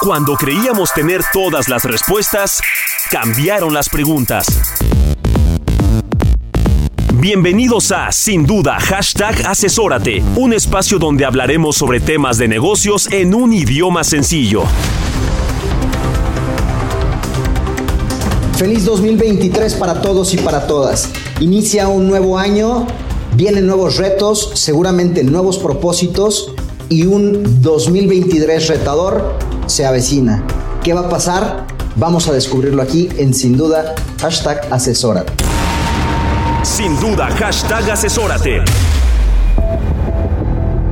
Cuando creíamos tener todas las respuestas, cambiaron las preguntas. Bienvenidos a Sin Duda Hashtag Asesórate, un espacio donde hablaremos sobre temas de negocios en un idioma sencillo. Feliz 2023 para todos y para todas. Inicia un nuevo año, vienen nuevos retos, seguramente nuevos propósitos y un 2023 retador se avecina. ¿Qué va a pasar? Vamos a descubrirlo aquí en Sin Duda Hashtag Asesórate. Sin duda, hashtag asesórate.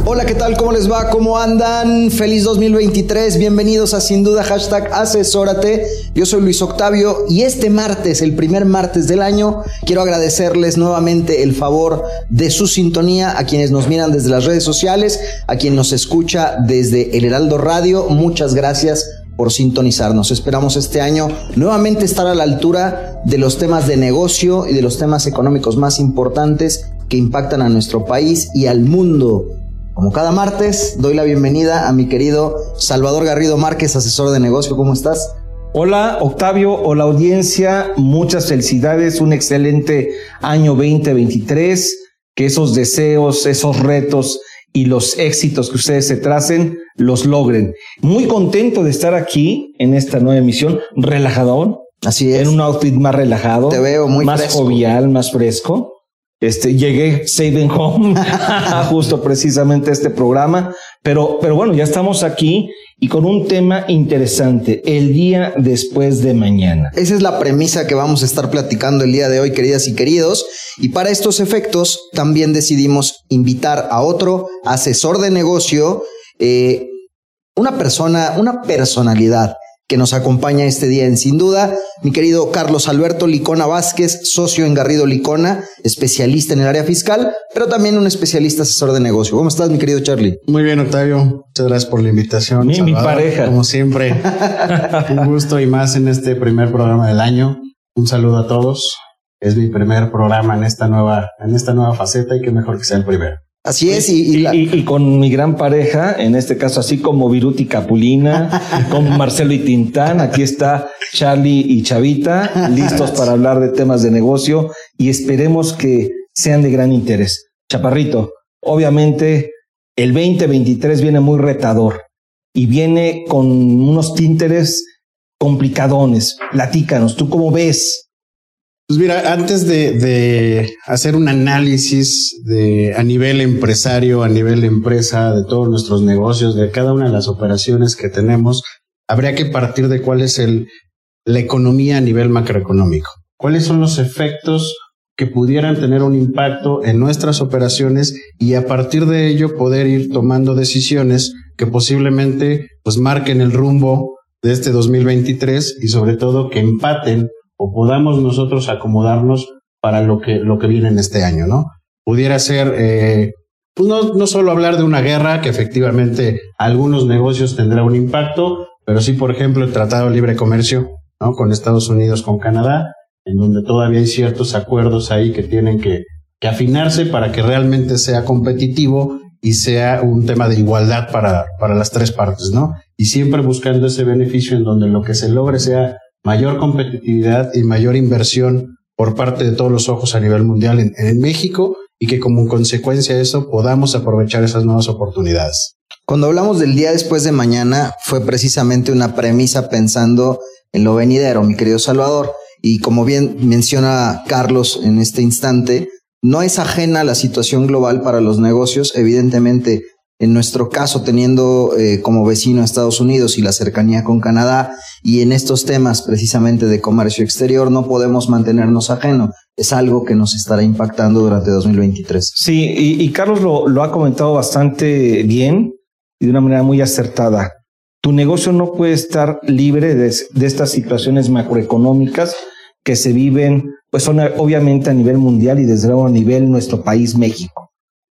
Hola, ¿qué tal? ¿Cómo les va? ¿Cómo andan? Feliz 2023. Bienvenidos a Sin Duda Hashtag Asesórate. Yo soy Luis Octavio y este martes, el primer martes del año, quiero agradecerles nuevamente el favor de su sintonía a quienes nos miran desde las redes sociales, a quien nos escucha desde el Heraldo Radio. Muchas gracias por sintonizarnos. Esperamos este año nuevamente estar a la altura de los temas de negocio y de los temas económicos más importantes que impactan a nuestro país y al mundo. Como cada martes, doy la bienvenida a mi querido Salvador Garrido Márquez, asesor de negocio. ¿Cómo estás? Hola Octavio, hola audiencia, muchas felicidades, un excelente año 2023, que esos deseos, esos retos y los éxitos que ustedes se tracen los logren. Muy contento de estar aquí en esta nueva emisión, relajador. Así es. En un outfit más relajado. Te veo muy más fresco. jovial, más fresco. Este, llegué and home justo precisamente este programa, pero, pero bueno, ya estamos aquí y con un tema interesante, el día después de mañana. Esa es la premisa que vamos a estar platicando el día de hoy, queridas y queridos. Y para estos efectos, también decidimos invitar a otro asesor de negocio, eh, una persona, una personalidad que nos acompaña este día en Sin Duda, mi querido Carlos Alberto Licona Vázquez, socio en Garrido Licona, especialista en el área fiscal, pero también un especialista asesor de negocio. ¿Cómo estás, mi querido Charlie? Muy bien, Octavio. Muchas gracias por la invitación. Mi- mi pareja. Como siempre, un gusto y más en este primer programa del año. Un saludo a todos. Es mi primer programa en esta nueva, en esta nueva faceta y qué mejor que sea el primero. Así es, y, y Y, la- y- y con mi gran pareja, en este caso así como Viruti Capulina, con Marcelo y Tintán, aquí está Charlie y Chavita, listos para hablar de temas de negocio y esperemos que sean de gran interés. Chaparrito, obviamente el 2023 viene muy retador y viene con unos tinteres complicadones. Platícanos, ¿tú cómo ves? Pues mira, antes de, hacer un análisis de a nivel empresario, a nivel empresa, de todos nuestros negocios, de cada una de las operaciones que tenemos, habría que partir de cuál es el, la economía a nivel macroeconómico. ¿Cuáles son los efectos que pudieran tener un impacto en nuestras operaciones y a partir de ello poder ir tomando decisiones que posiblemente pues marquen el rumbo de este 2023 y sobre todo que empaten o podamos nosotros acomodarnos para lo que, lo que viene en este año, ¿no? Pudiera ser, eh, pues no, no solo hablar de una guerra, que efectivamente algunos negocios tendrá un impacto, pero sí, por ejemplo, el Tratado de Libre Comercio, ¿no? Con Estados Unidos, con Canadá, en donde todavía hay ciertos acuerdos ahí que tienen que, que afinarse para que realmente sea competitivo y sea un tema de igualdad para, para las tres partes, ¿no? Y siempre buscando ese beneficio en donde lo que se logre sea mayor competitividad y mayor inversión por parte de todos los ojos a nivel mundial en, México y que como consecuencia de eso podamos aprovechar esas nuevas oportunidades. Cuando hablamos del día después de mañana, fue precisamente una premisa pensando en lo venidero, mi querido Salvador. Y como bien menciona Carlos en este instante, no es ajena la situación global para los negocios. Evidentemente, en nuestro caso, teniendo eh, como vecino a Estados Unidos y la cercanía con Canadá, y en estos temas precisamente de comercio exterior, no podemos mantenernos ajeno. Es algo que nos estará impactando durante 2023. Sí, y, Carlos lo, ha comentado bastante bien y de una manera muy acertada. Tu negocio no puede estar libre de, de estas situaciones macroeconómicas que se viven, pues son obviamente a nivel mundial y desde luego a nivel nuestro país, México.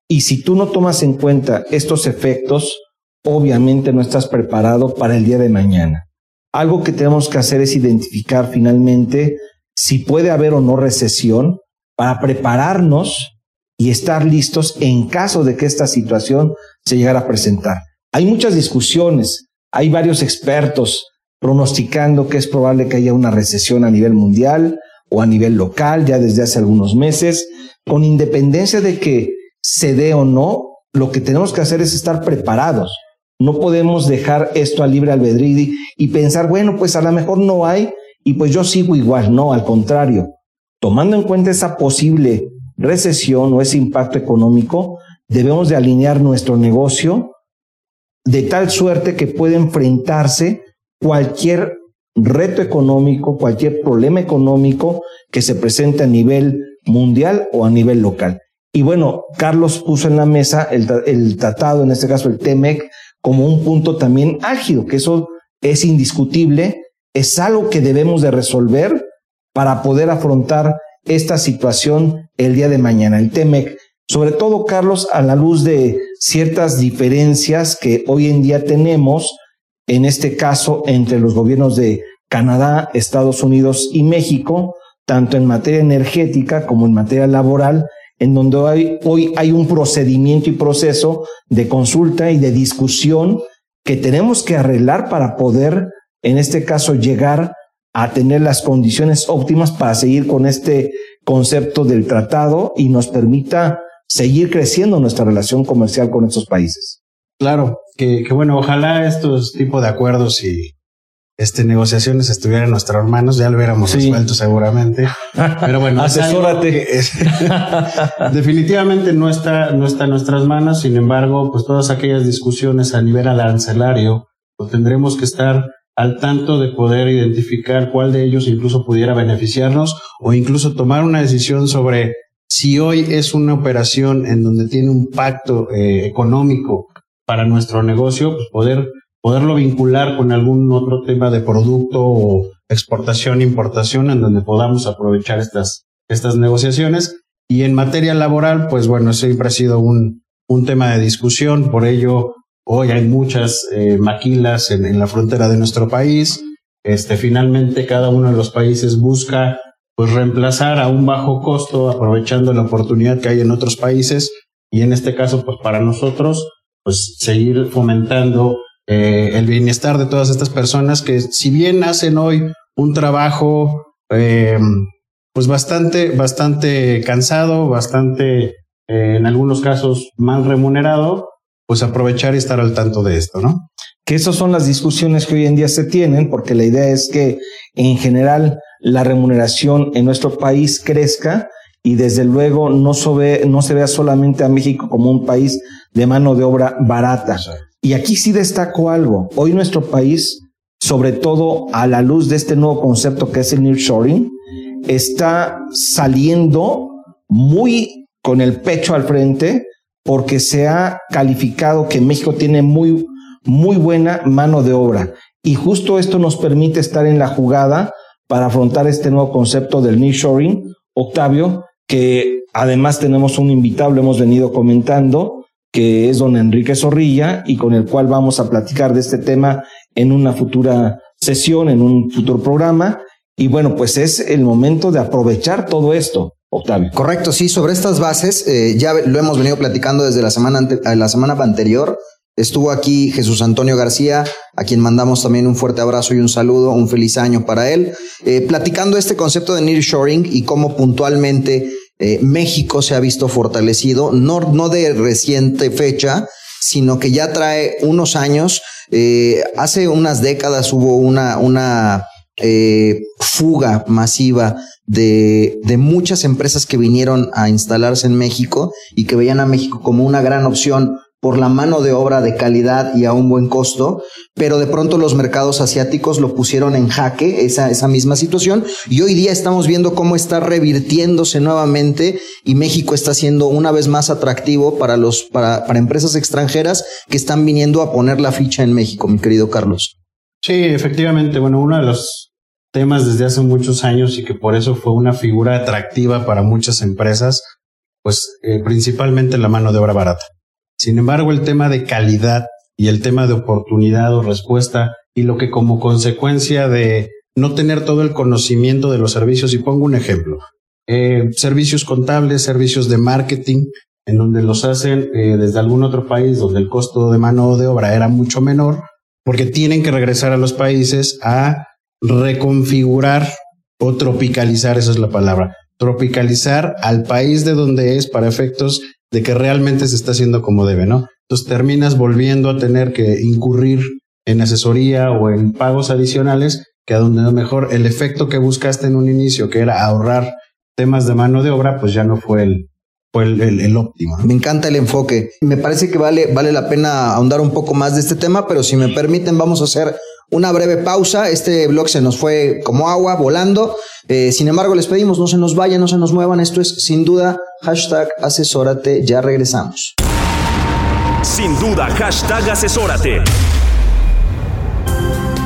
Y si tú no tomas en cuenta estos efectos, obviamente no estás preparado para el día de mañana. Algo que tenemos que hacer es identificar finalmente si puede haber o no recesión para prepararnos y estar listos en caso de que esta situación se llegara a presentar. Hay muchas discusiones, hay varios expertos pronosticando que es probable que haya una recesión a nivel mundial o a nivel local ya desde hace algunos meses, con independencia de que se dé o no, lo que tenemos que hacer es estar preparados. No podemos dejar esto a libre albedrío y pensar, bueno, pues a lo mejor no hay y pues yo sigo igual. No, al contrario. Tomando en cuenta esa posible recesión o ese impacto económico, debemos de alinear nuestro negocio de tal suerte que pueda enfrentarse cualquier reto económico, cualquier problema económico que se presente a nivel mundial o a nivel local. Y bueno, Carlos puso en la mesa el, tratado, en este caso el TEMEC, como un punto también álgido, que eso es indiscutible, es algo que debemos de resolver para poder afrontar esta situación el día de mañana. El TEMEC, sobre todo, Carlos, a la luz de ciertas diferencias que hoy en día tenemos, en este caso entre los gobiernos de Canadá, Estados Unidos y México, tanto en materia energética como en materia laboral, en donde hoy hay un procedimiento y proceso de consulta y de discusión que tenemos que arreglar para poder, en este caso, llegar a tener las condiciones óptimas para seguir con este concepto del tratado y nos permita seguir creciendo nuestra relación comercial con estos países. Claro, que, que bueno, ojalá estos tipos de acuerdos y este, negociaciones estuvieran en nuestras manos, ya lo hubiéramos resuelto seguramente. Pero bueno, asesórate. definitivamente no está, no está en nuestras manos. Sin embargo, pues todas aquellas discusiones a nivel arancelario, pues tendremos que estar al tanto de poder identificar cuál de ellos incluso pudiera beneficiarnos o incluso tomar una decisión sobre si hoy es una operación en donde tiene un pacto eh, económico para nuestro negocio, pues poder poderlo vincular con algún otro tema de producto o exportación, importación, en donde podamos aprovechar estas, estas negociaciones. Y en materia laboral, pues bueno, siempre ha sido un, un tema de discusión, por ello hoy hay muchas eh, maquilas en, en, la frontera de nuestro país. Este, finalmente cada uno de los países busca pues reemplazar a un bajo costo, aprovechando la oportunidad que hay en otros países. Y en este caso, pues para nosotros, pues seguir fomentando eh, el bienestar de todas estas personas que si bien hacen hoy un trabajo eh, pues bastante, bastante cansado, bastante eh, en algunos casos mal remunerado, pues aprovechar y estar al tanto de esto, ¿no? Que esas son las discusiones que hoy en día se tienen, porque la idea es que en general la remuneración en nuestro país crezca y desde luego no, no se vea solamente a México como un país de mano de obra barata, y aquí sí destaco algo. Hoy nuestro país, sobre todo a la luz de este nuevo concepto que es el nearshoring, está saliendo muy con el pecho al frente porque se ha calificado que México tiene muy, muy buena mano de obra. Y justo esto nos permite estar en la jugada para afrontar este nuevo concepto del nearshoring. Octavio, que además tenemos un invitado, lo hemos venido comentando, que es don Enrique Zorrilla y con el cual vamos a platicar de este tema en una futura sesión, en un futuro programa. Y bueno, pues es el momento de aprovechar todo esto. Octavio. Correcto, sí, sobre estas bases, eh, ya lo hemos venido platicando desde la semana, la semana anterior. Estuvo aquí Jesús Antonio García, a quien mandamos también un fuerte abrazo y un saludo, un feliz año para él, eh, platicando este concepto de nearshoring y cómo puntualmente eh, México se ha visto fortalecido, no, no de reciente fecha, sino que ya trae unos años. Eh, hace unas décadas hubo una, una eh, fuga masiva de, de, muchas empresas que vinieron a instalarse en México y que veían a México como una gran opción por la mano de obra de calidad y a un buen costo, pero de pronto los mercados asiáticos lo pusieron en jaque, esa, esa misma situación, y hoy día estamos viendo cómo está revirtiéndose nuevamente y México está siendo una vez más atractivo para, los, para, para empresas extranjeras que están viniendo a poner la ficha en México, mi querido Carlos. Sí, efectivamente, bueno, uno de los temas desde hace muchos años y que por eso fue una figura atractiva para muchas empresas, pues eh, principalmente la mano de obra barata. Sin embargo, el tema de calidad y el tema de oportunidad o respuesta y lo que como consecuencia de no tener todo el conocimiento de los servicios, y pongo un ejemplo, eh, servicios contables, servicios de marketing, en donde los hacen eh, desde algún otro país donde el costo de mano de obra era mucho menor, porque tienen que regresar a los países a reconfigurar o tropicalizar, esa es la palabra, tropicalizar al país de donde es para efectos de que realmente se está haciendo como debe, ¿no? Entonces terminas volviendo a tener que incurrir en asesoría o en pagos adicionales que a donde mejor el efecto que buscaste en un inicio, que era ahorrar temas de mano de obra, pues ya no fue el, fue el, óptimo. Me encanta el enfoque. Me parece que vale, vale la pena ahondar un poco más de este tema, pero si me permiten, vamos a hacer una breve pausa. Este blog se nos fue como agua, volando. Eh, sin embargo, les pedimos no se nos vayan, no se nos muevan. Esto es sin duda hashtag asesórate. Ya regresamos. Sin duda, hashtag asesórate.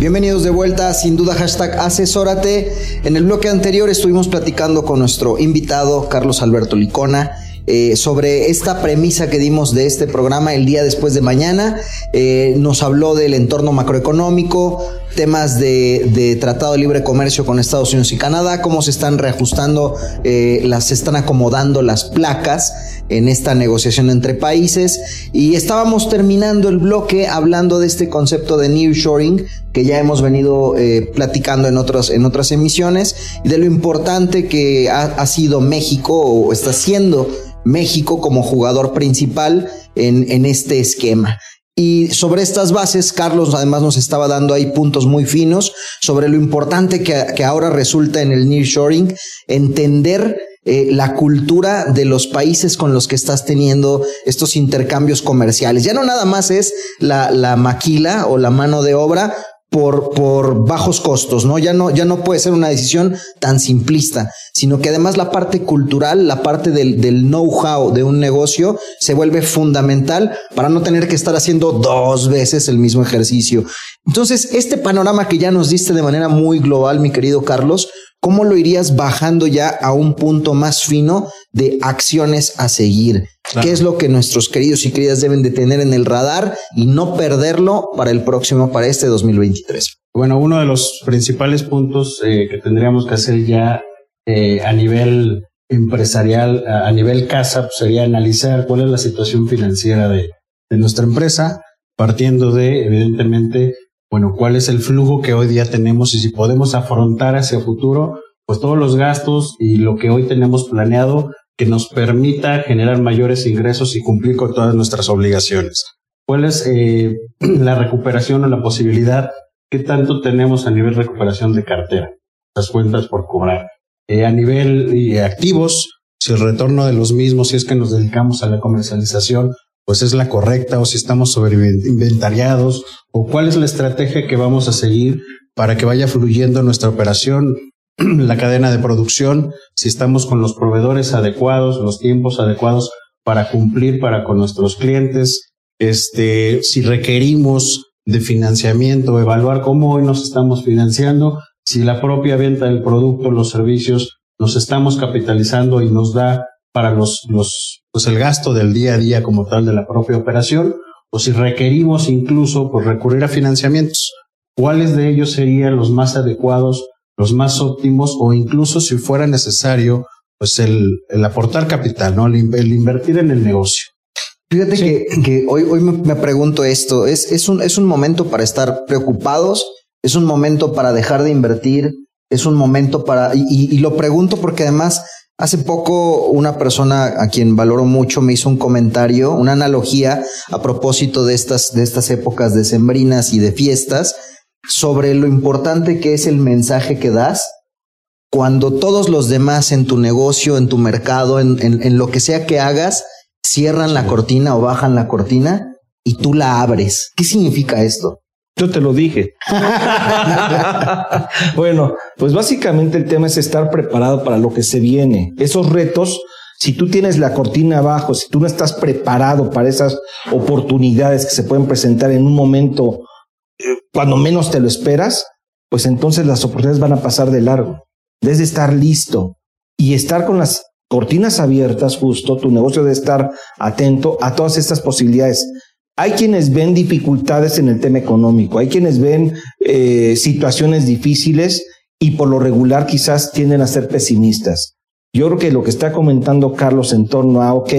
Bienvenidos de vuelta, sin duda hashtag asesórate. En el bloque anterior estuvimos platicando con nuestro invitado Carlos Alberto Licona. Eh, sobre esta premisa que dimos de este programa el día después de mañana. Eh, nos habló del entorno macroeconómico, temas de, tratado de libre comercio con Estados Unidos y Canadá, cómo se están reajustando, eh, las están acomodando las placas en esta negociación entre países. Y estábamos terminando el bloque hablando de este concepto de nearshoring que ya hemos venido eh, platicando en otras, en otras emisiones y de lo importante que ha, ha sido México o está siendo México como jugador principal en, en este esquema. Y sobre estas bases, Carlos además nos estaba dando ahí puntos muy finos sobre lo importante que, que ahora resulta en el nearshoring, entender eh, la cultura de los países con los que estás teniendo estos intercambios comerciales. Ya no nada más es la, la maquila o la mano de obra, por, por bajos costos, ¿no? Ya no, ya no puede ser una decisión tan simplista, sino que además la parte cultural, la parte del, del know-how de un negocio se vuelve fundamental para no tener que estar haciendo dos veces el mismo ejercicio. Entonces, este panorama que ya nos diste de manera muy global, mi querido Carlos, ¿cómo lo irías bajando ya a un punto más fino de acciones a seguir? ¿Qué es lo que nuestros queridos y queridas deben de tener en el radar y no perderlo para el próximo, para este 2023? Bueno, uno de los principales puntos eh, que tendríamos que hacer ya eh, a nivel empresarial, a, nivel casa, pues, sería analizar cuál es la situación financiera de, de nuestra empresa, partiendo de, evidentemente, bueno, cuál es el flujo que hoy día tenemos y si podemos afrontar hacia futuro, pues todos los gastos y lo que hoy tenemos planeado que nos permita generar mayores ingresos y cumplir con todas nuestras obligaciones. ¿Cuál es eh, la recuperación o la posibilidad? ¿Qué tanto tenemos a nivel recuperación de cartera? Las cuentas por cobrar. Eh, a nivel de activos, si el retorno de los mismos, si es que nos dedicamos a la comercialización, pues es la correcta o si estamos sobre inventariados o cuál es la estrategia que vamos a seguir para que vaya fluyendo nuestra operación, la cadena de producción, si estamos con los proveedores adecuados, los tiempos adecuados para cumplir para con nuestros clientes, este, si requerimos de financiamiento, evaluar cómo hoy nos estamos financiando, si la propia venta del producto, los servicios, nos estamos capitalizando y nos da para los, los, pues el gasto del día a día como tal de la propia operación, o si requerimos incluso pues recurrir a financiamientos, cuáles de ellos serían los más adecuados, los más óptimos, o incluso si fuera necesario, pues el, el aportar capital, ¿no? El, el invertir en el negocio. Fíjate que, que, hoy, hoy me, pregunto esto, ¿es, es, un, ¿es un momento para estar preocupados? ¿Es un momento para dejar de invertir? ¿Es un momento para... Y, y, lo pregunto porque además hace poco una persona a quien valoro mucho me hizo un comentario, una analogía a propósito de estas, de estas épocas decembrinas y de fiestas sobre lo importante que es el mensaje que das cuando todos los demás en tu negocio, en tu mercado, en, en, en lo que sea que hagas, cierran la cortina o bajan la cortina y tú la abres. ¿Qué significa esto? Yo te lo dije. bueno, pues básicamente el tema es estar preparado para lo que se viene. Esos retos, si tú tienes la cortina abajo, si tú no estás preparado para esas oportunidades que se pueden presentar en un momento eh, cuando menos te lo esperas, pues entonces las oportunidades van a pasar de largo. Debes de estar listo y estar con las cortinas abiertas justo, tu negocio debe estar atento a todas estas posibilidades. Hay quienes ven dificultades en el tema económico, hay quienes ven eh, situaciones difíciles y por lo regular quizás tienden a ser pesimistas. Yo creo que lo que está comentando Carlos en torno a, ok,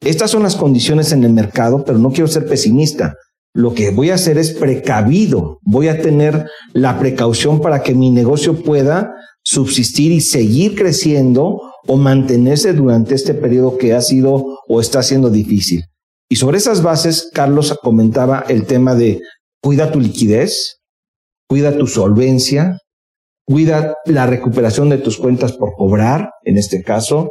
estas son las condiciones en el mercado, pero no quiero ser pesimista. Lo que voy a hacer es precavido, voy a tener la precaución para que mi negocio pueda subsistir y seguir creciendo o mantenerse durante este periodo que ha sido o está siendo difícil. Y sobre esas bases, Carlos comentaba el tema de cuida tu liquidez, cuida tu solvencia, cuida la recuperación de tus cuentas por cobrar, en este caso,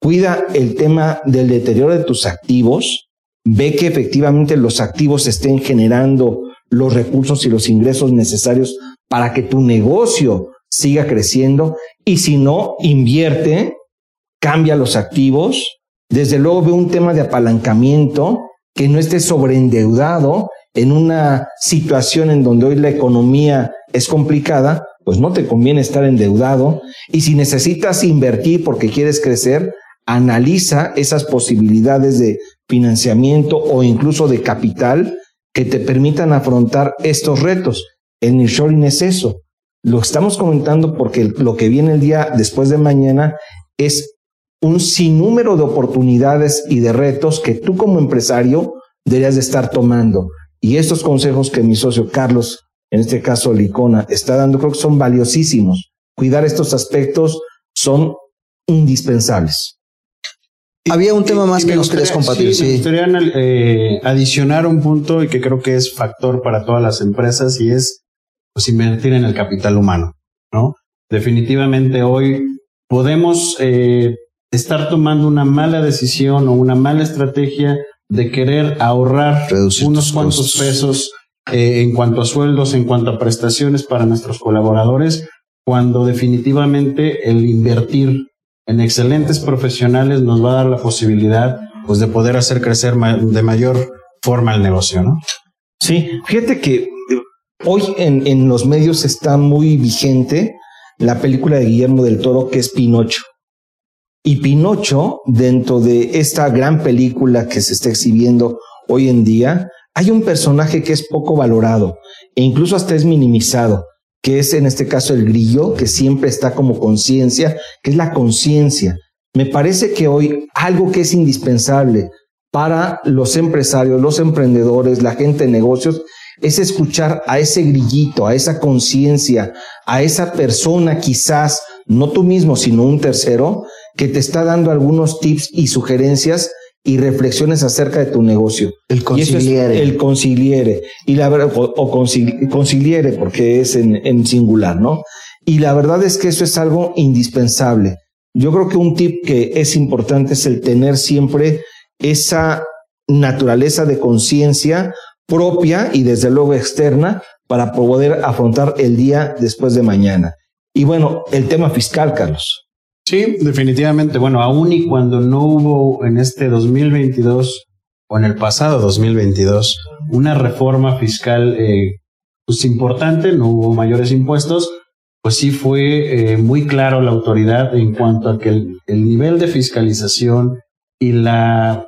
cuida el tema del deterioro de tus activos, ve que efectivamente los activos estén generando los recursos y los ingresos necesarios para que tu negocio siga creciendo y si no, invierte cambia los activos. Desde luego ve un tema de apalancamiento, que no esté sobreendeudado en una situación en donde hoy la economía es complicada, pues no te conviene estar endeudado. Y si necesitas invertir porque quieres crecer, analiza esas posibilidades de financiamiento o incluso de capital que te permitan afrontar estos retos. El nearshoring es eso. Lo estamos comentando porque lo que viene el día después de mañana es un sinnúmero de oportunidades y de retos que tú como empresario deberías de estar tomando. Y estos consejos que mi socio Carlos, en este caso Licona, está dando, creo que son valiosísimos. Cuidar estos aspectos son indispensables. Había un tema más que nos querías compartir. Sí, Me gustaría eh, adicionar un punto y que creo que es factor para todas las empresas y es pues invertir en el capital humano, ¿no? Definitivamente hoy podemos eh, estar tomando una mala decisión o una mala estrategia de querer ahorrar unos cuantos pesos eh, en cuanto a sueldos, en cuanto a prestaciones para nuestros colaboradores, cuando definitivamente el invertir en excelentes profesionales nos va a dar la posibilidad pues de poder hacer crecer de mayor forma el negocio, ¿no? Sí, fíjate que eh, hoy en, en los medios está muy vigente la película de Guillermo del Toro que es Pinocho. Y Pinocho, dentro de esta gran película que se está exhibiendo hoy en día, hay un personaje que es poco valorado e incluso hasta es minimizado, que es en este caso el grillo, que siempre está como conciencia, que es la conciencia. Me parece que hoy algo que es indispensable para los empresarios, los emprendedores, la gente de negocios, es escuchar a ese grillito, a esa conciencia, a esa persona quizás, no tú mismo, sino un tercero, que te está dando algunos tips y sugerencias y reflexiones acerca de tu negocio. El conciliere. el conciliere. Y la verdad, o, conciliere, porque es en, en singular, ¿no? Y la verdad es que eso es algo indispensable. Yo creo que un tip que es importante es el tener siempre esa naturaleza de conciencia propia y desde luego externa para poder afrontar el día después de mañana. Y bueno, el tema fiscal, Carlos. Sí, definitivamente. Bueno, aún y cuando no hubo en este 2022 o en el pasado 2022 una reforma fiscal eh, pues importante, no hubo mayores impuestos, pues sí fue eh, muy claro la autoridad en cuanto a que el, nivel de fiscalización y la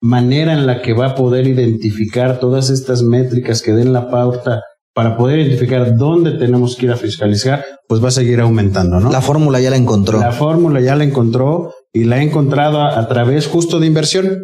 manera en la que va a poder identificar todas estas métricas que den la pauta para poder identificar dónde tenemos que ir a fiscalizar, pues va a seguir aumentando, ¿no? La fórmula ya la encontró. La fórmula ya la encontró y la ha encontrado a través justo de inversión.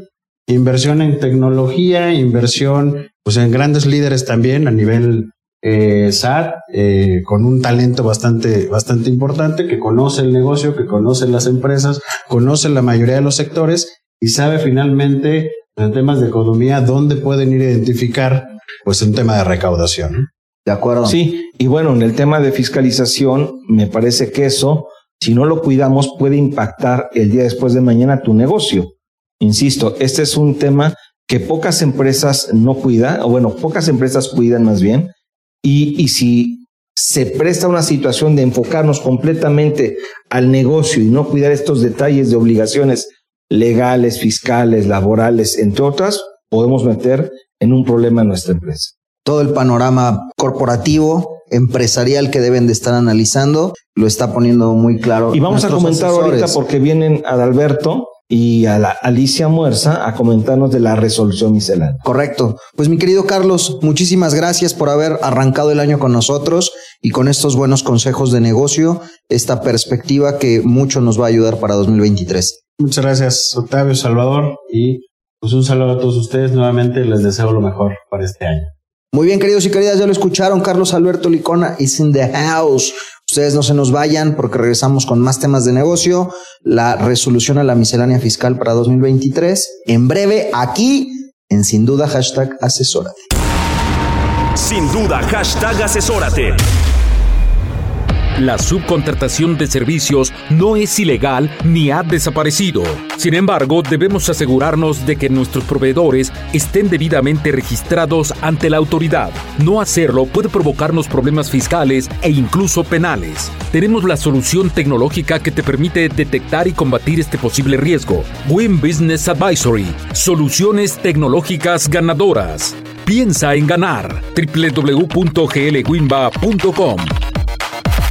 Inversión en tecnología, inversión pues en grandes líderes también a nivel eh, SAT, eh, con un talento bastante, bastante importante, que conoce el negocio, que conoce las empresas, conoce la mayoría de los sectores y sabe finalmente en temas de economía dónde pueden ir a identificar pues un tema de recaudación. De acuerdo. Sí, y bueno, en el tema de fiscalización, me parece que eso, si no lo cuidamos, puede impactar el día después de mañana tu negocio. Insisto, este es un tema que pocas empresas no cuidan, o bueno, pocas empresas cuidan más bien, y, si se presta una situación de enfocarnos completamente al negocio y no cuidar estos detalles de obligaciones legales, fiscales, laborales, entre otras, podemos meter en un problema a nuestra empresa. Todo el panorama corporativo, empresarial que deben de estar analizando, lo está poniendo muy claro. Y vamos a comentar ahorita porque vienen Adalberto y a la Alicia Muerza a comentarnos de la resolución miscelánea. Correcto. Pues mi querido Carlos, muchísimas gracias por haber arrancado el año con nosotros y con estos buenos consejos de negocio, esta perspectiva que mucho nos va a ayudar para 2023. Muchas gracias, Octavio Salvador, y pues un saludo a todos ustedes. Nuevamente les deseo lo mejor para este año. Muy bien, queridos y queridas, ya lo escucharon. Carlos Alberto Licona is in the house. Ustedes no se nos vayan porque regresamos con más temas de negocio, la resolución a la miscelánea fiscal para 2023. En breve, aquí en Sin Duda, hashtag asesórate. Sin duda, hashtag asesórate. La subcontratación de servicios no es ilegal ni ha desaparecido. Sin embargo, debemos asegurarnos de que nuestros proveedores estén debidamente registrados ante la autoridad. No hacerlo puede provocarnos problemas fiscales e incluso penales. Tenemos la solución tecnológica que te permite detectar y combatir este posible riesgo. Win Business Advisory. Soluciones tecnológicas ganadoras. Piensa en ganar. www.glwinba.com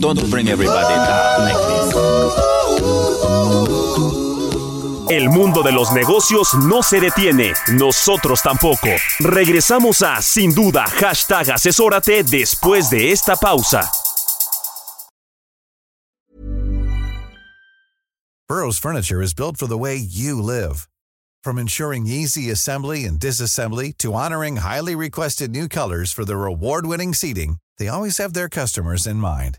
Don't bring everybody down like this. El mundo de los negocios no se detiene, nosotros tampoco. Regresamos a Sin Duda, hashtag asesórate después de esta pausa. Burrow's furniture is built for the way you live. From ensuring easy assembly and disassembly to honoring highly requested new colors for their award-winning seating, they always have their customers in mind.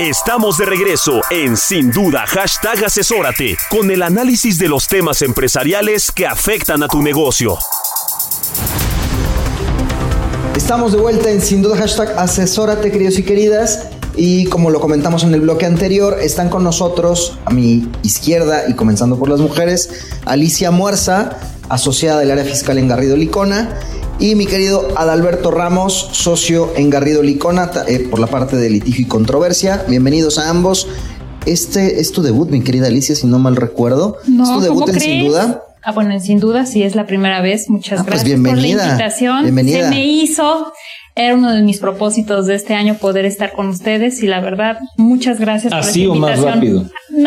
Estamos de regreso en Sin Duda, hashtag asesórate, con el análisis de los temas empresariales que afectan a tu negocio. Estamos de vuelta en Sin Duda Hashtag Asesórate, queridos y queridas. Y como lo comentamos en el bloque anterior, están con nosotros a mi izquierda y comenzando por las mujeres, Alicia Muerza, asociada del área fiscal en Garrido Licona, y mi querido Adalberto Ramos, socio en Garrido Licona eh, por la parte de litigio y controversia. Bienvenidos a ambos. Este es tu debut, mi querida Alicia, si no mal recuerdo. No, es tu debut ¿cómo en crees? Sin Duda. Ah, bueno, sin duda, sí es la primera vez. Muchas Ah, pues gracias por bienvenida, la invitación. bienvenida. Se me hizo. Era uno de mis propósitos de este año poder estar con ustedes y la verdad, muchas gracias ¿Así por o más rápido?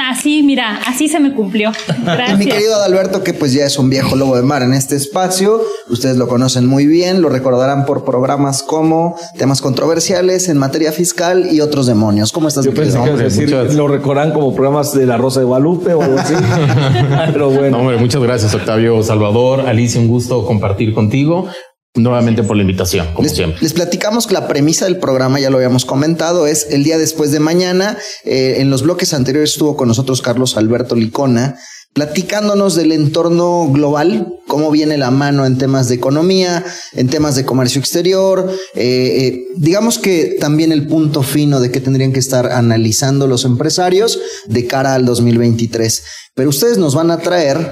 Así, mira, así se me cumplió. Y mi Gracias. querido Adalberto, que pues ya es un viejo lobo de mar en este espacio, ustedes lo conocen muy bien, lo recordarán por programas como temas controversiales en materia fiscal y otros demonios. ¿Cómo estás, Yo pensé querido? que decir, lo recordarán como programas de La Rosa de Guadalupe o algo así. Pero bueno. No, hombre, muchas gracias, Octavio, Salvador, Alicia, un gusto compartir contigo. Nuevamente por la invitación, como Les, siempre. les platicamos que la premisa del programa, ya lo habíamos comentado, es el día después de mañana. Eh, en los bloques anteriores estuvo con nosotros Carlos Alberto Licona, platicándonos del entorno global, cómo viene la mano en temas de economía, en temas de comercio exterior. eh, eh, digamos que también el punto fino de qué tendrían que estar analizando los empresarios de cara al 2023. Pero ustedes nos van a traer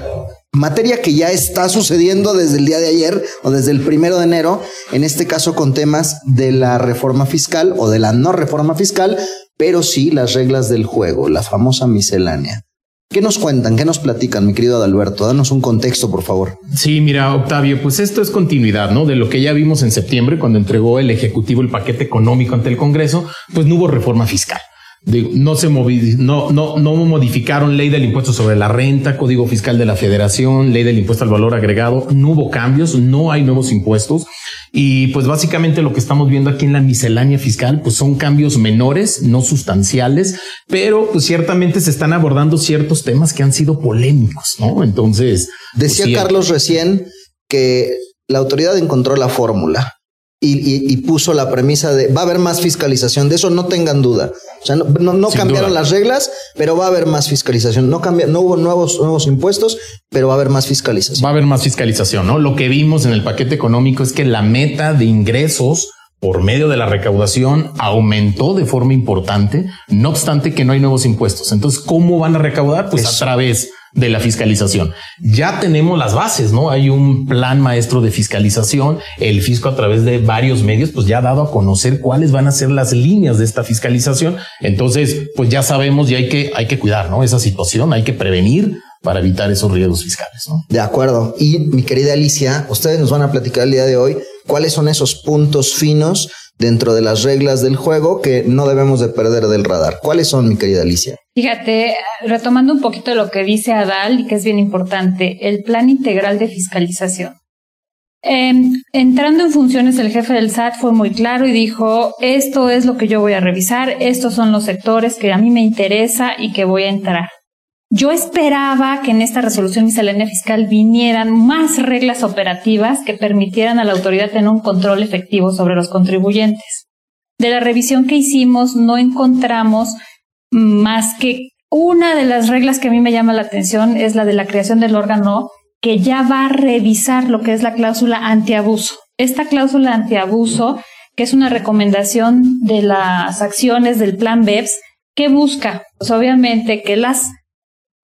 Materia que ya está sucediendo desde el día de ayer o desde el primero de enero, en este caso con temas de la reforma fiscal o de la no reforma fiscal, pero sí las reglas del juego, la famosa miscelánea. ¿Qué nos cuentan? ¿Qué nos platican, mi querido Adalberto? Danos un contexto, por favor. Sí, mira, Octavio, pues esto es continuidad, ¿no? De lo que ya vimos en septiembre, cuando entregó el Ejecutivo el paquete económico ante el Congreso, pues no hubo reforma fiscal. Digo, no se movi no, no, no modificaron ley del impuesto sobre la renta, código fiscal de la federación, ley del impuesto al valor agregado, no hubo cambios, no hay nuevos impuestos. Y pues básicamente lo que estamos viendo aquí en la miscelánea fiscal, pues son cambios menores, no sustanciales, pero pues ciertamente se están abordando ciertos temas que han sido polémicos, ¿no? Entonces, pues, Decía sí, Carlos recién que la autoridad encontró la fórmula y, y- y puso la premisa de va a haber más fiscalización, de eso no tengan duda. O sea, no, no- cambiaron duda. las reglas, pero va a haber más fiscalización. No, cambia, no hubo nuevos, nuevos impuestos, pero va a haber más fiscalización. Va a haber más fiscalización, ¿no? Lo que vimos en el paquete económico es que la meta de ingresos por medio de la recaudación aumentó de forma importante, no obstante que no hay nuevos impuestos. Entonces, ¿cómo van a recaudar? Pues Eso. a través de la fiscalización. Ya tenemos las bases, ¿no? Hay un plan maestro de fiscalización. El fisco a través de varios medios, pues ya ha dado a conocer cuáles van a ser las líneas de esta fiscalización. Entonces, pues ya sabemos y hay que, hay que cuidar, ¿no? Esa situación, hay que prevenir para evitar esos riesgos fiscales. De acuerdo. Y mi querida Alicia, ustedes nos van a platicar el día de hoy cuáles son esos puntos finos dentro de las reglas del juego que no debemos de perder del radar. ¿Cuáles son, mi querida Alicia? Fíjate, retomando un poquito lo que dice Adal y que es bien importante, el plan integral de fiscalización. Em, entrando en funciones, el jefe del SAT fue muy claro y dijo, esto es lo que yo voy a revisar, estos son los sectores que a mí me interesa y que voy a entrar. Yo esperaba que en esta resolución miscelánea fiscal vinieran más reglas operativas que permitieran a la autoridad tener un control efectivo sobre los contribuyentes. De la revisión que hicimos no encontramos más que una de las reglas que a mí me llama la atención es la de la creación del órgano que ya va a revisar lo que es la cláusula antiabuso. Esta cláusula antiabuso, que es una recomendación de las acciones del plan BEPS, que busca, pues obviamente, que las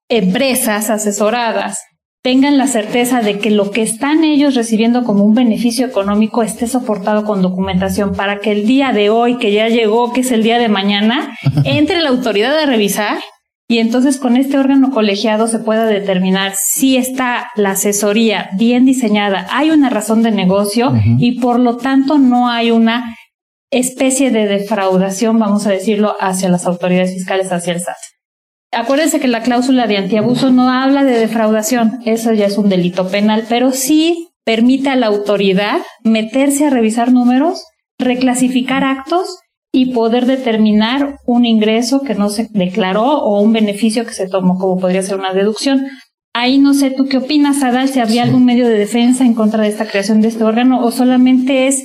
empresas asesoradas tengan la certeza de que lo que están ellos recibiendo como un beneficio económico esté soportado con documentación para que el día de hoy, que ya llegó, que es el día de mañana, entre la autoridad a revisar y entonces con este órgano colegiado se pueda determinar si está la asesoría bien diseñada, hay una razón de negocio y por lo tanto no hay una especie de defraudación, vamos a decirlo, hacia las autoridades fiscales, hacia el SAT. Acuérdense que la cláusula de antiabuso no habla de defraudación, eso ya es un delito penal, pero sí permite a la autoridad meterse a revisar números, reclasificar actos y poder determinar un ingreso que no se declaró o un beneficio que se tomó, como podría ser una deducción. Ahí no sé, ¿tú qué opinas, Adal? Si habría algún medio de defensa en contra de esta creación de este órgano o solamente es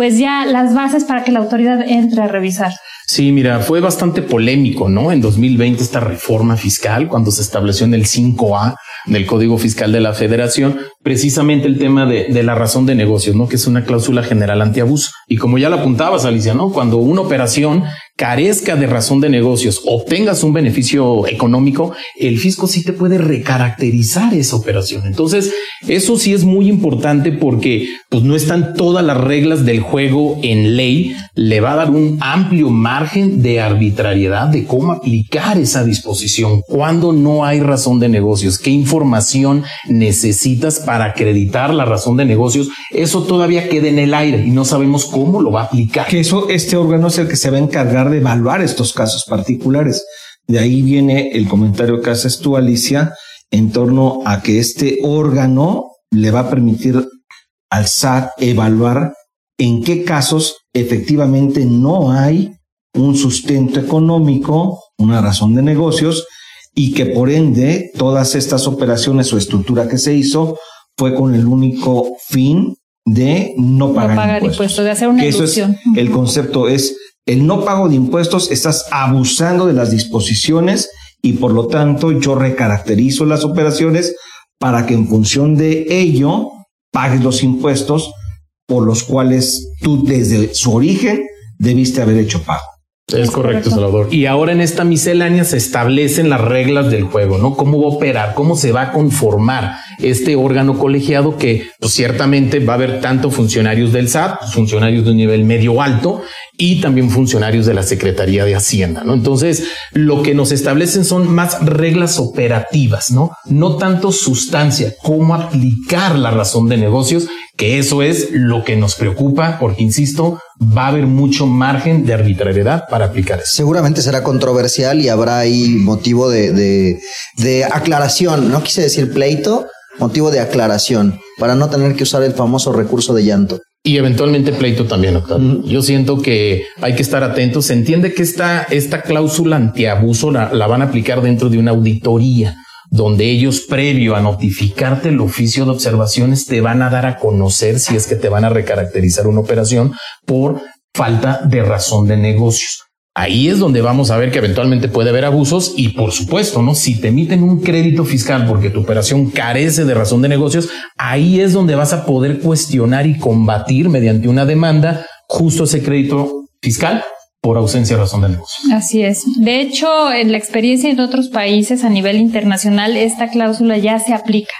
pues ya las bases para que la autoridad entre a revisar. Sí, mira, fue bastante polémico, ¿no? En 2020 esta reforma fiscal, cuando se estableció en el 5A del Código Fiscal de la Federación, precisamente el tema de, de, la razón de negocios, ¿no? Que es una cláusula general antiabuso. Y como ya la apuntabas, Alicia, ¿no? Cuando una operación carezca de razón de negocios, obtengas un beneficio económico, el fisco sí te puede recaracterizar esa operación. Entonces, eso sí es muy importante porque pues no están todas las reglas del juego en ley, le va a dar un amplio margen de arbitrariedad de cómo aplicar esa disposición, cuando no hay razón de negocios, qué información necesitas para acreditar la razón de negocios, eso todavía queda en el aire y no sabemos cómo lo va a aplicar. Que eso, este órgano es el que se va a encargar de evaluar estos casos particulares. De ahí viene el comentario que haces tú, Alicia, en torno a que este órgano le va a permitir al SAT evaluar en qué casos efectivamente no hay un sustento económico, una razón de negocios, y que por ende todas estas operaciones o estructura que se hizo fue con el único fin de no pagar, impuestos. de hacer una Eso es, el concepto es el no pago de impuestos, estás abusando de las disposiciones y por lo tanto yo recaracterizo las operaciones para que en función de ello pagues los impuestos por los cuales tú desde su origen debiste haber hecho pago. Es correcto, Salvador. Y ahora en esta miscelánea se establecen las reglas del juego, ¿no? Cómo va a operar, cómo se va a conformar este órgano colegiado que pues, ciertamente va a haber tanto funcionarios del SAT, funcionarios de un nivel medio alto y también funcionarios de la Secretaría de Hacienda, ¿no? Entonces, lo que nos establecen son más reglas operativas, ¿no? No tanto sustancia, cómo aplicar la razón de negocios, que eso es lo que nos preocupa, porque insisto, va a haber mucho margen de arbitrariedad para aplicar eso. Seguramente será controversial y habrá ahí motivo de, de, de aclaración, no quise decir pleito, motivo de aclaración, para no tener que usar el famoso recurso de llanto. Y eventualmente pleito también, Octavio. Yo siento que hay que estar atentos. Se entiende que esta, esta cláusula antiabuso la, la van a aplicar dentro de una auditoría, donde ellos, previo a notificarte el oficio de observaciones, te van a dar a conocer si es que te van a recaracterizar una operación por falta de razón de negocios. Ahí es donde vamos a ver que eventualmente puede haber abusos y por supuesto, ¿no? Si te emiten un crédito fiscal porque tu operación carece de razón de negocios, ahí es donde vas a poder cuestionar y combatir mediante una demanda justo ese crédito fiscal por ausencia de razón de negocio. Así es. De hecho, en la experiencia en otros países a nivel internacional, esta cláusula ya se aplica.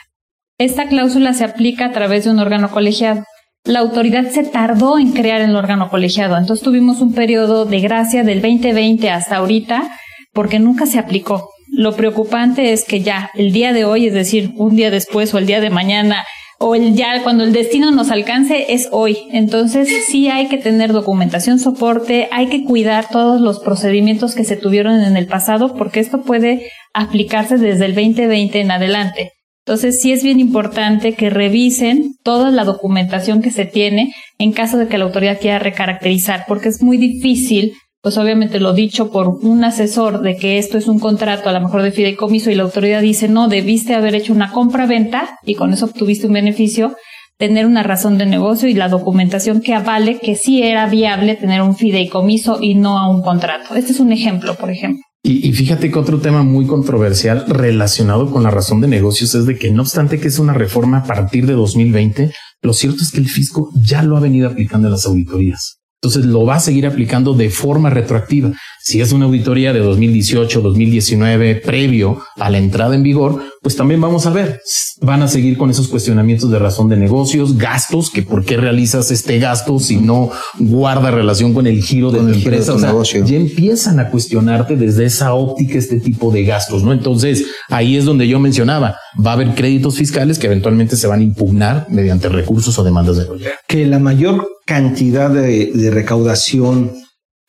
Esta cláusula se aplica a través de un órgano colegiado. La autoridad se tardó en crear el órgano colegiado, entonces tuvimos un periodo de gracia del 2020 hasta ahorita porque nunca se aplicó. Lo preocupante es que ya el día de hoy, es decir, un día después o el día de mañana, o el ya cuando el destino nos alcance es hoy. Entonces sí hay que tener documentación, soporte, hay que cuidar todos los procedimientos que se tuvieron en el pasado porque esto puede aplicarse desde el 2020 en adelante. Entonces sí es bien importante que revisen toda la documentación que se tiene en caso de que la autoridad quiera recaracterizar porque es muy difícil pues obviamente lo dicho por un asesor de que esto es un contrato a lo mejor de fideicomiso y la autoridad dice no, debiste haber hecho una compra-venta y con eso obtuviste un beneficio, tener una razón de negocio y la documentación que avale que sí era viable tener un fideicomiso y no a un contrato. Este es un ejemplo, por ejemplo. Y, fíjate que otro tema muy controversial relacionado con la razón de negocios es de que no obstante que es una reforma a partir de 2020, lo cierto es que el fisco ya lo ha venido aplicando en las auditorías. Entonces lo va a seguir aplicando de forma retroactiva. Si es una auditoría de 2018, 2019, previo a la entrada en vigor, pues también vamos a ver, van a seguir con esos cuestionamientos de razón de negocios, gastos, que por qué realizas este gasto si no guarda relación con el giro de tu empresa. o sea, ya empiezan a cuestionarte desde esa óptica este tipo de gastos, ¿no? Entonces ahí es donde yo mencionaba, va a haber créditos fiscales que eventualmente se van a impugnar mediante recursos o demandas de gobierno. Que la mayor cantidad de, de recaudación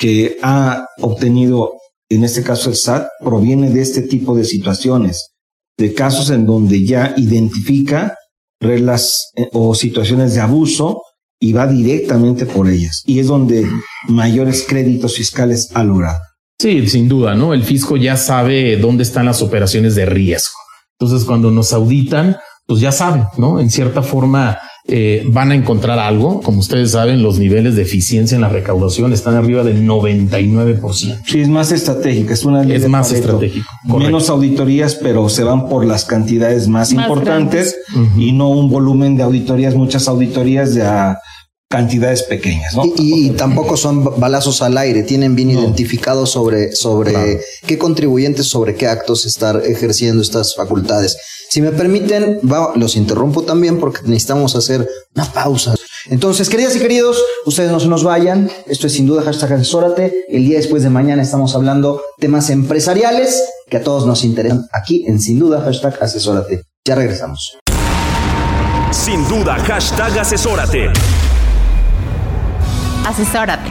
que ha obtenido, en este caso el SAT, proviene de este tipo de situaciones, de casos en donde ya identifica reglas eh, o situaciones de abuso y va directamente por ellas. Y es donde mayores créditos fiscales ha logrado. Sí, sin duda, ¿no? El fisco ya sabe dónde están las operaciones de riesgo. Entonces, cuando nos auditan, pues ya saben, ¿no? En cierta forma, eh, van a encontrar algo. Como ustedes saben, los niveles de eficiencia en la recaudación están arriba del 99%. Sí, es más estratégica, es una Es más estratégico. Menos auditorías, pero se van por las cantidades más, Más importantes y no un volumen de auditorías, muchas auditorías de a cantidades pequeñas, ¿no? Y, y tampoco son balazos al aire, tienen bien identificado sobre, sobre qué contribuyentes, sobre qué actos estar ejerciendo estas facultades. Si me permiten, va- los interrumpo también porque necesitamos hacer una pausa. Entonces, queridas y queridos, ustedes no se nos vayan. Esto es sin duda hashtag asesórate. El día después de mañana estamos hablando temas empresariales que a todos nos interesan aquí en sin duda hashtag asesórate. Ya regresamos. Sin duda, hashtag asesórate. Asesórate.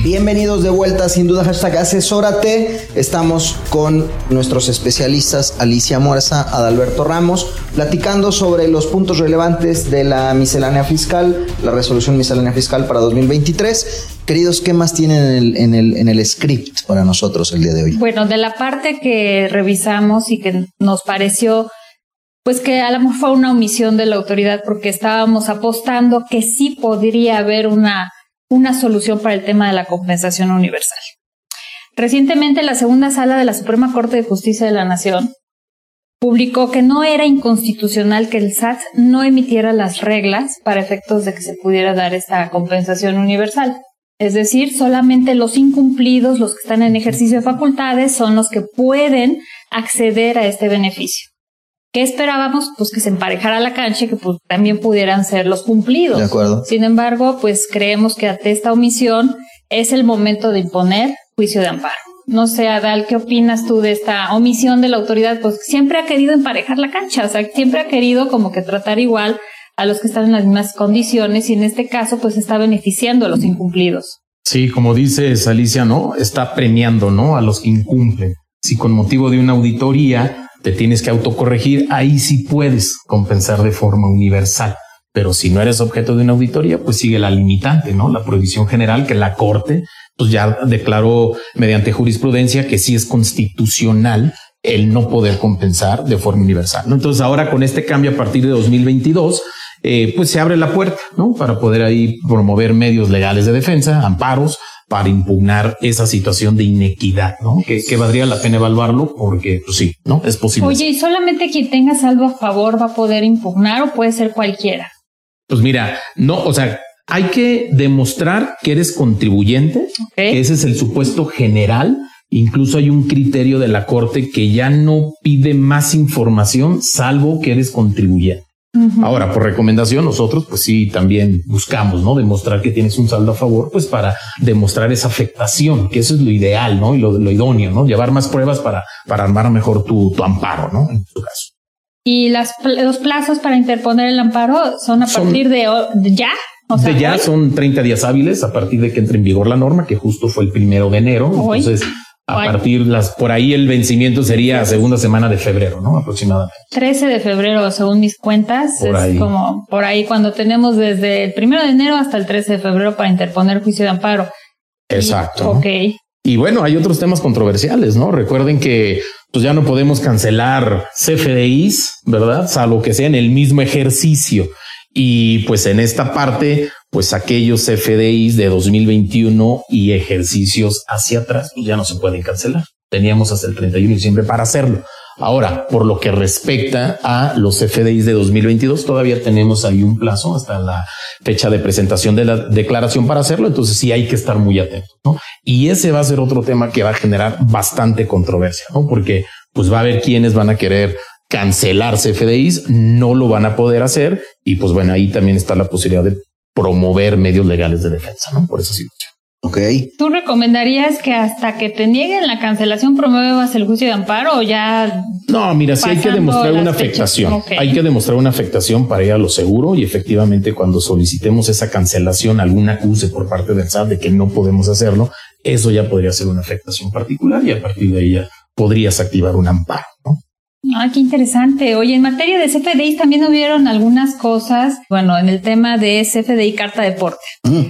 Bienvenidos de vuelta, sin duda, hashtag asesórate. Estamos con nuestros especialistas Alicia Muerza, Adalberto Ramos, platicando sobre los puntos relevantes de la miscelánea fiscal, la resolución miscelánea fiscal para 2023. Queridos, ¿qué más tienen en el, en el, en el script para nosotros el día de hoy? Bueno, de la parte que revisamos y que nos pareció, pues que a lo mejor fue una omisión de la autoridad porque estábamos apostando que sí podría haber una, una solución para el tema de la compensación universal. Recientemente la segunda sala de la Suprema Corte de Justicia de la Nación publicó que no era inconstitucional que el SAT no emitiera las reglas para efectos de que se pudiera dar esta compensación universal. Es decir, solamente los incumplidos, los que están en ejercicio de facultades, son los que pueden acceder a este beneficio. ¿Qué esperábamos? Pues que se emparejara la cancha y que pues, también pudieran ser los cumplidos. De acuerdo. Sin embargo, pues creemos que ante esta omisión es el momento de imponer juicio de amparo. No sé, Adal, ¿qué opinas tú de esta omisión de la autoridad? Pues siempre ha querido emparejar la cancha, o sea, siempre ha querido como que tratar igual a los que están en las mismas condiciones y en este caso pues está beneficiando a los incumplidos. Sí, como dice Alicia, ¿no? Está premiando, ¿no? A los que incumplen. Si con motivo de una auditoría te tienes que autocorregir, ahí sí puedes compensar de forma universal. Pero si no eres objeto de una auditoría, pues sigue la limitante, ¿no? La prohibición general que la Corte pues ya declaró mediante jurisprudencia que sí es constitucional el no poder compensar de forma universal. Entonces ahora con este cambio a partir de 2022, eh, pues se abre la puerta, ¿no? Para poder ahí promover medios legales de defensa, amparos, para impugnar esa situación de inequidad, ¿no? Que, que valdría la pena evaluarlo porque, pues sí, ¿no? Es posible. Oye, ¿y solamente quien tenga saldo a favor va a poder impugnar o puede ser cualquiera? Pues mira, no, o sea, hay que demostrar que eres contribuyente, que ese es el supuesto general. Incluso hay un criterio de la corte que ya no pide más información salvo que eres contribuyente. Ahora, por recomendación, nosotros pues sí también buscamos, ¿no? Demostrar que tienes un saldo a favor, pues para demostrar esa afectación, que eso es lo ideal, ¿no? Y lo, lo idóneo, ¿no? Llevar más pruebas para, para armar mejor tu, tu amparo, ¿no? En tu caso. ¿Y las, los plazos para interponer el amparo son a Son- partir de, ya? O sea, de ya hoy. son 30 días hábiles a partir de que entre en vigor la norma, que justo fue el primero de enero. Hoy. Entonces, a partir las por ahí el vencimiento sería segunda semana de febrero, ¿no? Aproximadamente. 13 de febrero, según mis cuentas, Por es ahí. como por ahí cuando tenemos desde el primero de enero hasta el 13 de febrero para interponer juicio de amparo. Exacto. ¿no? Ok. Y bueno, hay otros temas controversiales, ¿no? Recuerden que pues ya no podemos cancelar CFDIs, ¿verdad? Salvo que sea en el mismo ejercicio. Y pues en esta parte, pues aquellos CFDIs de 2021 y ejercicios hacia atrás, pues ya no se pueden cancelar. Teníamos hasta el 31 de diciembre para hacerlo. Ahora, por lo que respecta a los CFDIs de 2022, todavía tenemos ahí un plazo hasta la fecha de presentación de la declaración para hacerlo. Entonces sí hay que estar muy atentos, ¿no? Y ese va a ser otro tema que va a generar bastante controversia, ¿no? Porque pues va a haber quienes van a querer cancelar CFDIs, no lo van a poder hacer. Y pues bueno, ahí también está la posibilidad de promover medios legales de defensa, ¿no? Por esa situación. Ok. ¿Tú recomendarías que hasta que te nieguen la cancelación promuevas el juicio de amparo o ya? No, mira, sí hay que demostrar una afectación. Hay que demostrar una afectación para ir a lo seguro y efectivamente cuando solicitemos esa cancelación, algún acuse por parte del SAT de que no podemos hacerlo, eso ya podría ser una afectación particular y a partir de ahí ya podrías activar un amparo. ¿no? Ah, qué interesante. Oye, en materia de CFDI también hubieron algunas cosas, bueno, en el tema de CFDI carta deporte.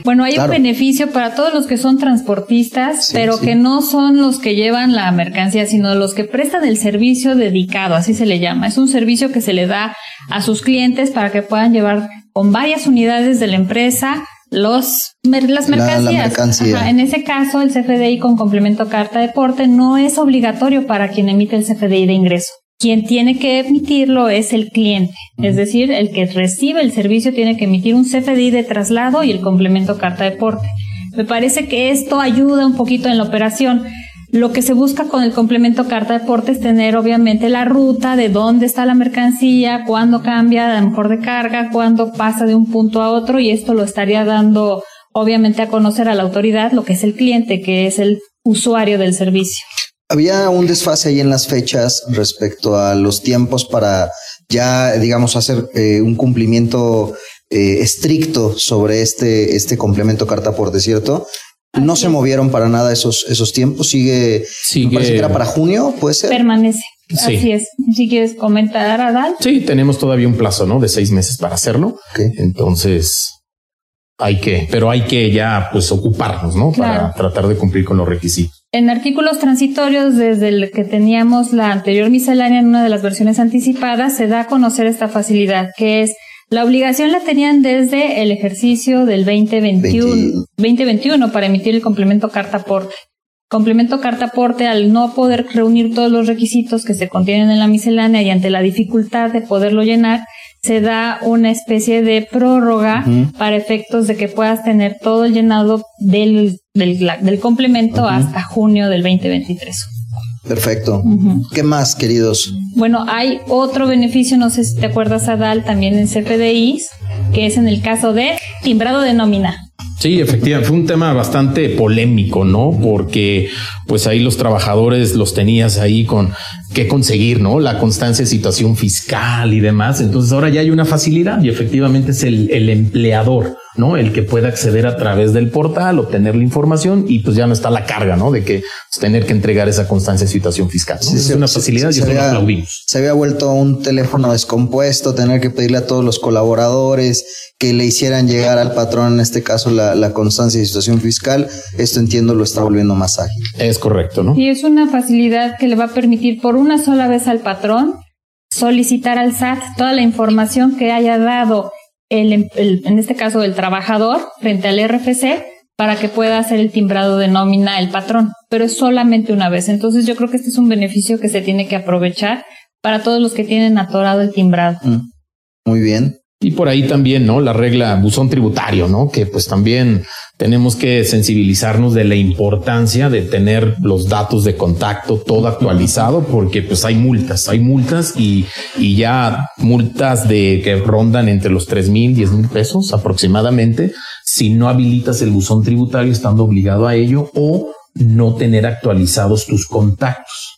Bueno, hay claro. un beneficio para todos los que son transportistas, Sí, pero sí. que no son los que llevan la mercancía, sino los que prestan el servicio dedicado, así se le llama. Es un servicio que se le da a sus clientes para que puedan llevar con varias unidades de la empresa los mer- las La- la mercancías. mercancía. Ajá, en ese caso, el CFDI con complemento carta deporte no es obligatorio para quien emite el CFDI de ingreso. Quien tiene que emitirlo es el cliente, es decir, el que recibe el servicio tiene que emitir un CFDI de traslado y el complemento carta deporte. Me parece que esto ayuda un poquito en la operación. Lo que se busca con el complemento carta deporte es tener obviamente la ruta de dónde está la mercancía, cuándo cambia a lo mejor de carga, cuándo pasa de un punto a otro y esto lo estaría dando obviamente a conocer a la autoridad lo que es el cliente, que es el usuario del servicio. Había un desfase ahí en las fechas respecto a los tiempos para ya, digamos, hacer eh, un cumplimiento eh, estricto sobre este, este complemento carta aporte, ¿cierto? No se movieron para nada esos, esos tiempos. Sigue, Sigue- me parece que era para junio, puede ser. Permanece. Sí. Así es. Si quieres comentar, Adal. Sí, tenemos todavía un plazo, ¿no? De seis meses para hacerlo. Entonces hay que, pero hay que ya pues ocuparnos, ¿no? Claro. Para tratar de cumplir con los requisitos. En artículos transitorios, desde el que teníamos la anterior miscelánea en una de las versiones anticipadas, se da a conocer esta facilidad, que es la obligación la tenían desde el ejercicio del 2021, 2021 para emitir el complemento carta aporte. Complemento carta aporte al no poder reunir todos los requisitos que se contienen en la miscelánea y ante la dificultad de poderlo llenar, se da una especie de prórroga para efectos de que puedas tener todo el llenado del, del, del complemento hasta junio del 2023. Perfecto. ¿Qué más, queridos? Bueno, hay otro beneficio, no sé si te acuerdas, Adal, también en CFDIs, que es en el caso de timbrado de nómina. Sí, efectivamente, fue un tema bastante polémico, ¿no? Porque pues ahí los trabajadores los tenías ahí con qué conseguir, ¿no? La constancia de situación fiscal y demás. Entonces ahora ya hay una facilidad y efectivamente es el, el empleador ¿no? El que pueda acceder a través del portal, obtener la información y pues ya no está la carga, ¿no? De que pues, tener que entregar esa constancia de situación fiscal. ¿no? Sí, es se- una facilidad se y eso lo había- aplaudimos. Se había vuelto un teléfono descompuesto, tener que pedirle a todos los colaboradores que le hicieran llegar al patrón, en este caso la, la constancia de situación fiscal. Esto entiendo lo está volviendo más ágil. Es correcto, ¿no? Y es una facilidad que le va a permitir por una sola vez al patrón solicitar al SAT toda la información que haya dado el, em- el- en este caso el trabajador frente al RFC para que pueda hacer el timbrado de nómina el patrón, pero es solamente una vez. Entonces yo creo que este es un beneficio que se tiene que aprovechar para todos los que tienen atorado el timbrado. Muy bien. Y por ahí también, ¿no? La regla buzón tributario, ¿no? Que pues también tenemos que sensibilizarnos de la importancia de tener los datos de contacto todo actualizado porque pues hay multas, hay multas y, y ya multas de que rondan entre los 3 mil, 10 mil pesos aproximadamente si no habilitas el buzón tributario estando obligado a ello o no tener actualizados tus contactos.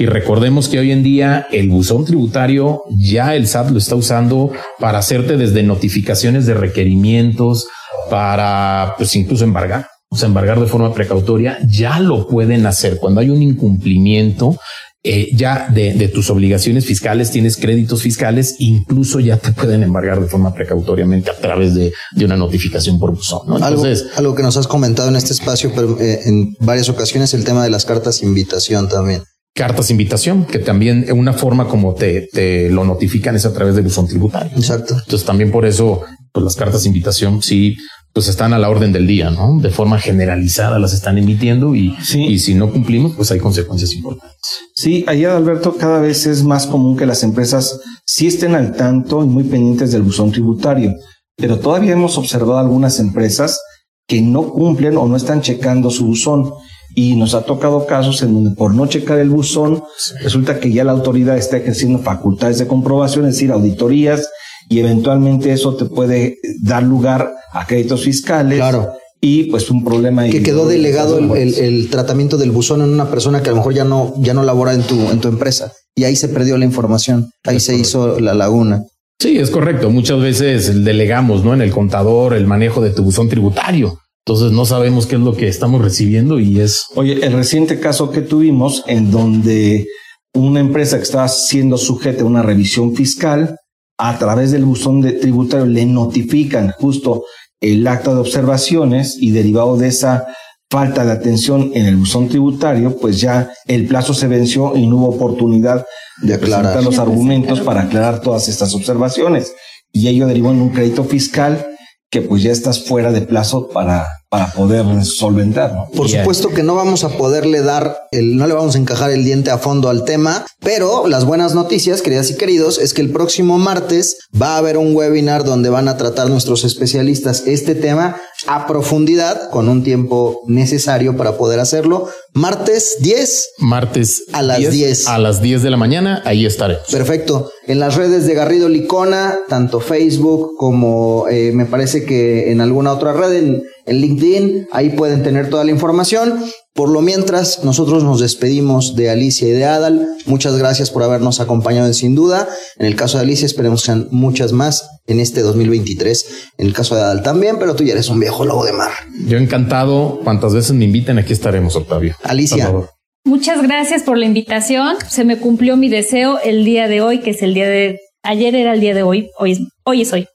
Y recordemos que hoy en día el buzón tributario ya el SAT lo está usando para hacerte desde notificaciones de requerimientos, para pues incluso embargar, o sea, embargar de forma precautoria, ya lo pueden hacer. Cuando hay un incumplimiento eh, ya de, de tus obligaciones fiscales, tienes créditos fiscales, incluso ya te pueden embargar de forma precautoriamente a través de, de una notificación por buzón. ¿no? Algo, Entonces, algo que nos has comentado en este espacio, pero eh, en varias ocasiones, el tema de las cartas invitación también. Cartas de invitación, que también una forma como te, te lo notifican es a través de buzón tributario. Exacto. Entonces también por eso, pues las cartas de invitación sí, pues están a la orden del día, ¿no? De forma generalizada las están emitiendo y, y si no cumplimos, pues hay consecuencias importantes. Sí, allá Alberto, cada vez es más común que las empresas sí estén al tanto y muy pendientes del buzón tributario, pero todavía hemos observado algunas empresas que no cumplen o no están checando su buzón. Y nos ha tocado casos en donde por no checar el buzón, resulta que ya la autoridad está ejerciendo facultades de comprobación, es decir, auditorías, y eventualmente eso te puede dar lugar a créditos fiscales. Claro. Y pues un problema. Que quedó delegado el, el- el tratamiento del buzón en una persona que a lo mejor ya no, ya no labora en tu, en tu empresa. Y ahí se perdió la información. Ahí se hizo la laguna. Sí, es correcto. Muchas veces delegamos, ¿no? En el contador el manejo de tu buzón tributario. Entonces no sabemos qué es lo que estamos recibiendo y es Oye, el reciente caso que tuvimos en donde una empresa que estaba siendo sujeta a una revisión fiscal, a través del buzón de tributario le notifican justo el acta de observaciones y derivado de esa falta de atención en el buzón tributario, pues ya el plazo se venció y no hubo oportunidad de aclarar. presentar los argumentos para aclarar todas estas observaciones. Y ello derivó en un crédito fiscal que pues ya estás fuera de plazo para, para poder solventar. ¿no? Por supuesto que no vamos a poderle dar, el, no le vamos a encajar el diente a fondo al tema, pero las buenas noticias, queridas y queridos, es que el próximo martes va a haber un webinar donde van a tratar nuestros especialistas este tema a profundidad, con un tiempo necesario para poder hacerlo. Martes 10 martes A las 10. A las 10 de la mañana, ahí estaremos. Perfecto. En las redes de Garrido Licona, tanto Facebook como eh, me parece que en alguna otra red, en, en LinkedIn, ahí pueden tener toda la información. Por lo mientras, nosotros nos despedimos de Alicia y de Adal. Muchas gracias por habernos acompañado en Sin Duda. En el caso de Alicia, esperemos que sean muchas más en este 2023. En el caso de Adal también, pero tú ya eres un viejo lobo de mar. Yo encantado, cuantas veces me inviten, aquí estaremos, Octavio. Alicia. Por favor. Muchas gracias por la invitación. Se me cumplió mi deseo el día de hoy, que es el día de ayer era el día de hoy, hoy es, hoy es hoy.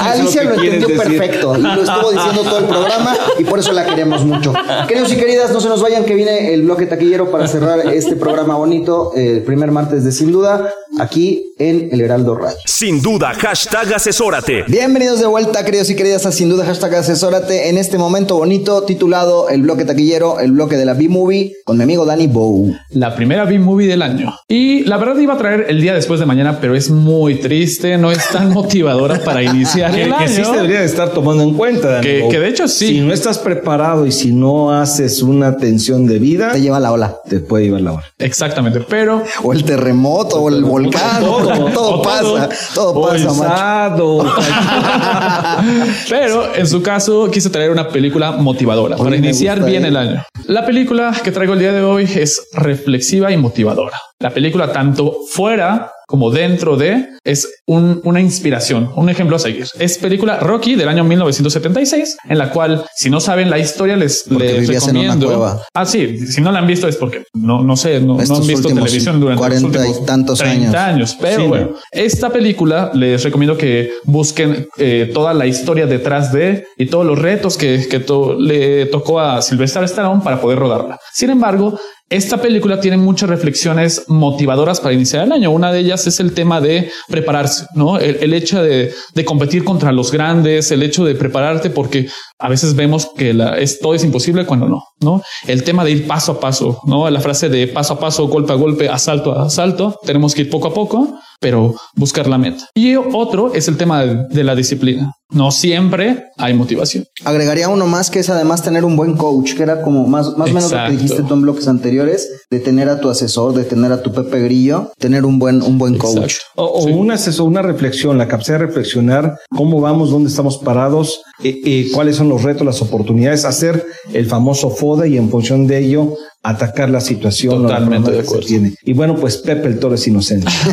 Alicia lo, entendió perfecto. y Lo estuvo diciendo todo el programa y por eso la queremos mucho. Queridos y queridas, no se nos vayan que viene el bloque taquillero para cerrar este programa bonito, el primer martes de Sin Duda, aquí en El Heraldo Radio. Sin duda, hashtag asesórate. Bienvenidos de vuelta, queridos y queridas, a Sin Duda Hashtag Asesórate en este momento bonito titulado El bloque taquillero, el bloque de la B-Movie con mi amigo Danny Bow. La primera B-Movie del año. Y la verdad iba a traer el día después de mañana, pero es muy triste, no es tan motivadora para iniciar que, el que año. sí se debería de estar tomando en cuenta. Dani Que- que de hecho sí. Si no estás preparado y si no haces una atención debida, Te lleva la ola. te puede llevar la hora. Exactamente, pero O el terremoto, o el volcán, todo, pasa, todo pasa, macho. sado. Pero en su caso quise traer una película motivadora para iniciar bien el año. La película que traigo el día de hoy es reflexiva y motivadora. La película tanto fuera como dentro de, es un- una inspiración, un ejemplo a seguir. Es película Rocky del año 1976, en la cual, si no saben la historia, les, les recomiendo. Ah, sí, si no la han visto es porque no, no sé, no, han visto televisión durante 40 los y tantos 30 años. años. Pero Sí, bueno, esta película les recomiendo que busquen eh, toda la historia detrás de y todos los retos que, que to- le tocó a Sylvester Stallone para poder rodarla. Sin embargo, esta película tiene muchas reflexiones motivadoras para iniciar el año. Una de ellas es el tema de prepararse, ¿no? El, hecho de, competir contra los grandes, el hecho de prepararte porque a veces vemos que todo es imposible cuando no, ¿no? El tema de ir paso a paso, ¿no? La frase de paso a paso, golpe a golpe, asalto a asalto. Tenemos que ir poco a poco, pero buscar la meta. Y otro es el tema de, de la disciplina. No siempre hay motivación. Agregaría uno más que es además tener un buen coach, que era como más, más o menos lo que dijiste tú en bloques anteriores, de tener a tu asesor, de tener a tu Pepe Grillo, tener un buen, un buen coach. O, o una, aseso- una reflexión, la capacidad de reflexionar cómo vamos, dónde estamos parados, eh, eh, cuáles son los retos, las oportunidades, hacer el famoso FODA y en función de ello atacar la situación. Totalmente de acuerdo. tiene. Y bueno, pues Pepe el Toro es inocente.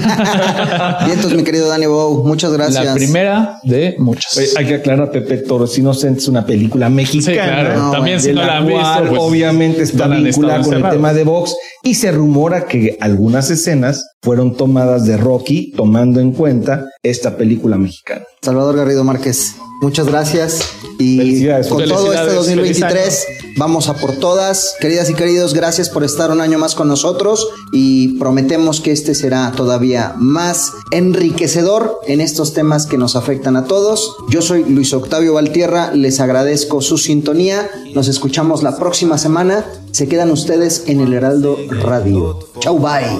Bien, entonces, mi querido Dani Bow, muchas gracias. La primera de muchas. Oye, hay que aclarar, Pepe el Toro es inocente, es una película mexicana. Sí, claro. No, También si no la han visto, pues, obviamente está no vinculada con el tema de box y se rumora que algunas escenas fueron tomadas de Rocky tomando en cuenta esta película mexicana. Salvador Garrido Márquez, muchas gracias. Y Felicidades. con todo este Felicidades, 2023, vamos a por todas. Queridas y queridos, gracias por estar un año más con nosotros y prometemos que este será todavía más enriquecedor en estos temas que nos afectan a todos. Yo soy Luis Octavio Valtierra, les agradezco su sintonía. Nos escuchamos la próxima semana. Se quedan ustedes en el Heraldo Radio. Chau, bye.